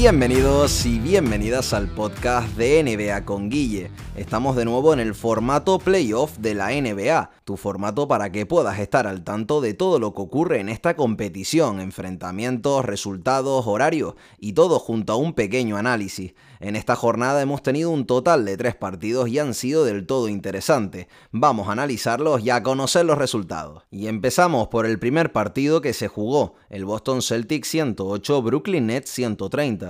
Bienvenidos y bienvenidas al podcast de NBA con Guille. Estamos de nuevo en el formato playoff de la NBA, tu formato para que puedas estar al tanto de todo lo que ocurre en esta competición, enfrentamientos, resultados, horarios y todo junto a un pequeño análisis. En esta jornada hemos tenido un total de tres partidos y han sido del todo interesantes. Vamos a analizarlos y a conocer los resultados. Y empezamos por el primer partido que se jugó, el Boston Celtics 108, Brooklyn Nets 130.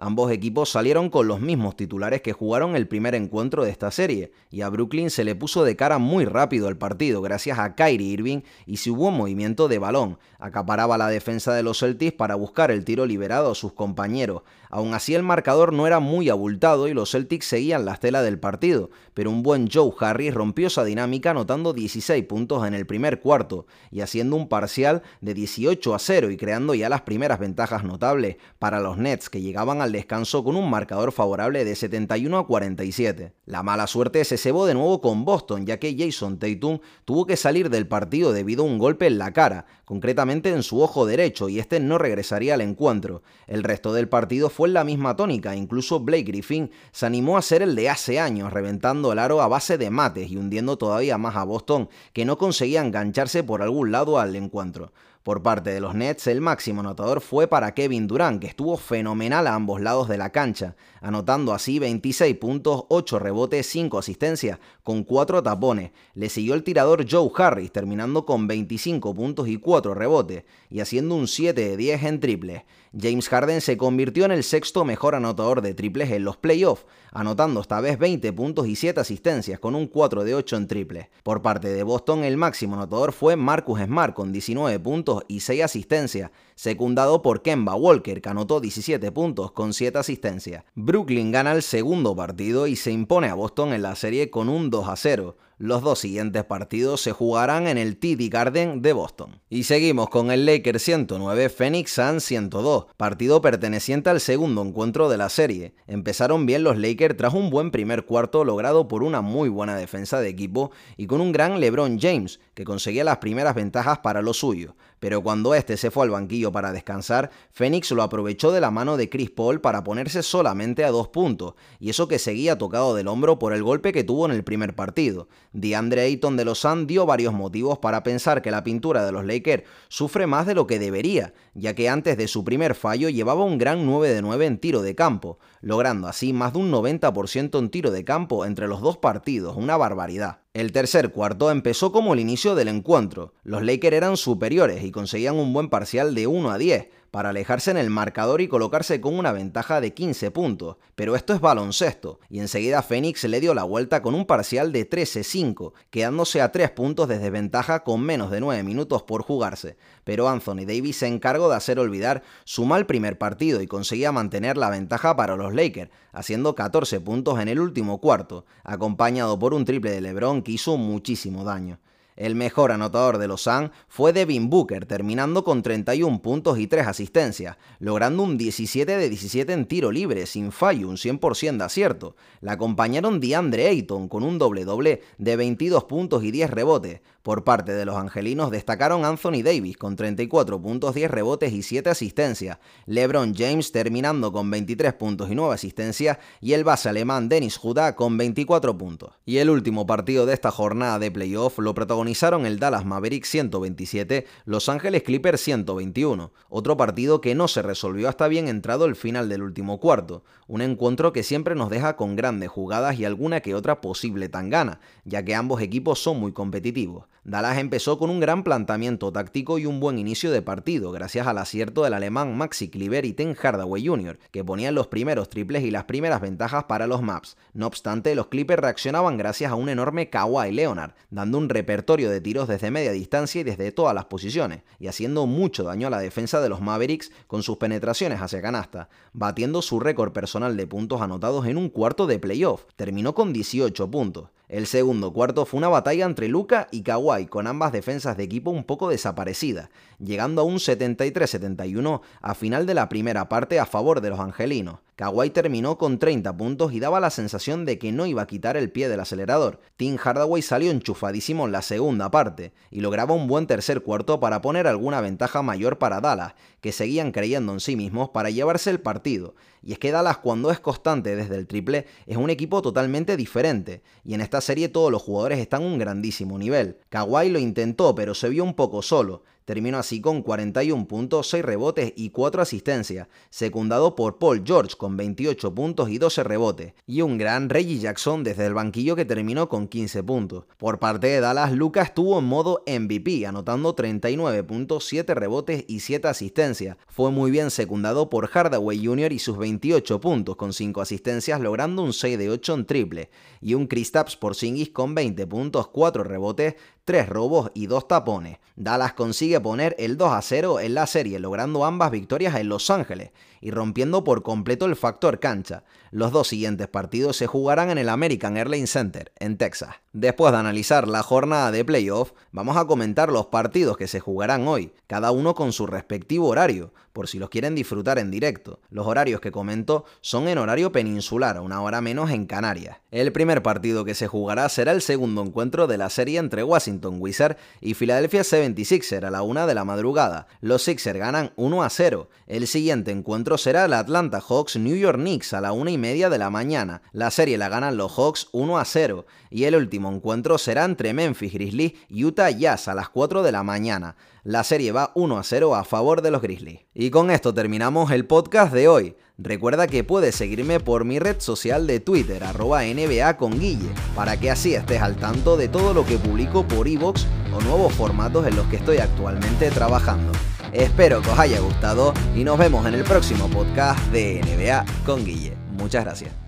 Ambos equipos salieron con los mismos titulares que jugaron el primer encuentro de esta serie, y a Brooklyn se le puso de cara muy rápido el partido gracias a Kyrie Irving y si hubo movimiento de balón. Acaparaba la defensa de los Celtics para buscar el tiro liberado a sus compañeros. Aún así el marcador no era muy abultado y los Celtics seguían la estela del partido, pero un buen Joe Harris rompió esa dinámica anotando 16 puntos en el primer cuarto y haciendo un parcial de 18 a 0 y creando ya las primeras ventajas notables para los Nets que llegaban a descanso con un marcador favorable de 71 a 47. La mala suerte se cebó de nuevo con Boston, ya que Jason Tatum tuvo que salir del partido debido a un golpe en la cara, concretamente en su ojo derecho, y este no regresaría al encuentro. El resto del partido fue en la misma tónica, incluso Blake Griffin se animó a ser el de hace años, reventando el aro a base de mates y hundiendo todavía más a Boston, que no conseguía engancharse por algún lado al encuentro. Por parte de los Nets, el máximo anotador fue para Kevin Durant, que estuvo fenomenal a ambos lados de la cancha, anotando así 26 puntos, 8 rebotes, 5 asistencias, con 4 tapones. Le siguió el tirador Joe Harris, terminando con 25 puntos y 4 rebotes, y haciendo un 7 de 10 en triples. James Harden se convirtió en el sexto mejor anotador de triples en los playoffs, anotando esta vez 20 puntos y 7 asistencias con un 4 de 8 en triples. Por parte de Boston, el máximo anotador fue Marcus Smart con 19 puntos y 6 asistencias, secundado por Kemba Walker que anotó 17 puntos con 7 asistencias. Brooklyn gana el segundo partido y se impone a Boston en la serie con un 2 a 0. Los dos siguientes partidos se jugarán en el TD Garden de Boston. Y seguimos con el Lakers 109, Phoenix Suns 102, partido perteneciente al segundo encuentro de la serie. Empezaron bien los Lakers tras un buen primer cuarto logrado por una muy buena defensa de equipo y con un gran LeBron James, que conseguía las primeras ventajas para lo suyo. Pero cuando este se fue al banquillo para descansar, Phoenix lo aprovechó de la mano de Chris Paul para ponerse solamente a dos puntos, y eso que seguía tocado del hombro por el golpe que tuvo en el primer partido. DeAndre Ayton de los Suns dio varios motivos para pensar que la pintura de los Lakers sufre más de lo que debería, ya que antes de su primer fallo llevaba un gran 9 de 9 en tiro de campo, logrando así más de un 90% en tiro de campo entre los dos partidos, una barbaridad. El tercer cuarto empezó como el inicio del encuentro. Los Lakers eran superiores y conseguían un buen parcial de 1 a 10, para alejarse en el marcador y colocarse con una ventaja de 15 puntos. Pero esto es baloncesto, y enseguida Phoenix le dio la vuelta con un parcial de 13-5, quedándose a 3 puntos de desventaja con menos de 9 minutos por jugarse. Pero Anthony Davis se encargó de hacer olvidar su mal primer partido y conseguía mantener la ventaja para los Lakers, haciendo 14 puntos en el último cuarto, acompañado por un triple de LeBron que hizo muchísimo daño. El mejor anotador de los Suns fue Devin Booker, terminando con 31 puntos y 3 asistencias, logrando un 17 de 17 en tiro libre, sin fallo, un 100% de acierto. La acompañaron DeAndre Ayton con un doble-doble de 22 puntos y 10 rebotes. Por parte de los angelinos destacaron Anthony Davis con 34 puntos, 10 rebotes y 7 asistencias, LeBron James terminando con 23 puntos y 9 asistencias y el base alemán Dennis Judá con 24 puntos. Y el último partido de esta jornada de playoff lo el Dallas Mavericks 127, Los Ángeles Clippers 121, otro partido que no se resolvió hasta bien entrado el final del último cuarto, un encuentro que siempre nos deja con grandes jugadas y alguna que otra posible tangana, ya que ambos equipos son muy competitivos. Dallas empezó con un gran planteamiento táctico y un buen inicio de partido, gracias al acierto del alemán Maxi Kliber y Ten Hardaway Jr., que ponían los primeros triples y las primeras ventajas para los Maps. No obstante, los Clippers reaccionaban gracias a un enorme Kawhi Leonard, dando un repertorio de tiros desde media distancia y desde todas las posiciones, y haciendo mucho daño a la defensa de los Mavericks con sus penetraciones hacia canasta, batiendo su récord personal de puntos anotados en un cuarto de playoff. Terminó con 18 puntos. El segundo cuarto fue una batalla entre Luca y Kawhi, con ambas defensas de equipo un poco desaparecidas, llegando a un 73-71 a final de la primera parte a favor de los angelinos. Kawhi terminó con 30 puntos y daba la sensación de que no iba a quitar el pie del acelerador. Tim Hardaway salió enchufadísimo en la segunda parte y lograba un buen tercer cuarto para poner alguna ventaja mayor para Dallas, que seguían creyendo en sí mismos para llevarse el partido. Y es que Dallas cuando es constante desde el triple es un equipo totalmente diferente, y en esta serie todos los jugadores están a un grandísimo nivel. Kawhi lo intentó pero se vio un poco solo, Terminó así con 41 puntos, 6 rebotes y 4 asistencias, secundado por Paul George con 28 puntos y 12 rebotes, y un gran Reggie Jackson desde el banquillo que terminó con 15 puntos. Por parte de Dallas, Lucas estuvo en modo MVP, anotando 39 puntos, 7 rebotes y 7 asistencias. Fue muy bien secundado por Hardaway Jr. y sus 28 puntos con 5 asistencias, logrando un 6 de 8 en triple, y un Kristaps por Singis con 20 puntos, 4 rebotes, 3 robos y 2 tapones. Dallas consigue poner el 2 a 0 en la serie, logrando ambas victorias en Los Ángeles y rompiendo por completo el factor cancha. Los dos siguientes partidos se jugarán en el American Airlines Center, en Texas. Después de analizar la jornada de playoff, vamos a comentar los partidos que se jugarán hoy, cada uno con su respectivo horario, por si los quieren disfrutar en directo. Los horarios que comento son en horario peninsular, una hora menos en Canarias. El primer partido que se jugará será el segundo encuentro de la serie entre Washington Wizards y Philadelphia 76ers a la una de la madrugada. Los Sixers ganan 1 a 0. El siguiente encuentro será el Atlanta Hawks New York Knicks a la una y media de la mañana. La serie la ganan los Hawks 1 a 0. Y el último encuentro será entre Memphis Grizzlies y Utah Jazz a las 4 de la mañana. La serie va 1 a 0 a favor de los Grizzlies. Y con esto terminamos el podcast de hoy. Recuerda que puedes seguirme por mi red social de Twitter, arroba NBA con Guille, para que así estés al tanto de todo lo que publico por iVoox o nuevos formatos en los que estoy actualmente trabajando. Espero que os haya gustado y nos vemos en el próximo podcast de NBA con Guille. Muchas gracias.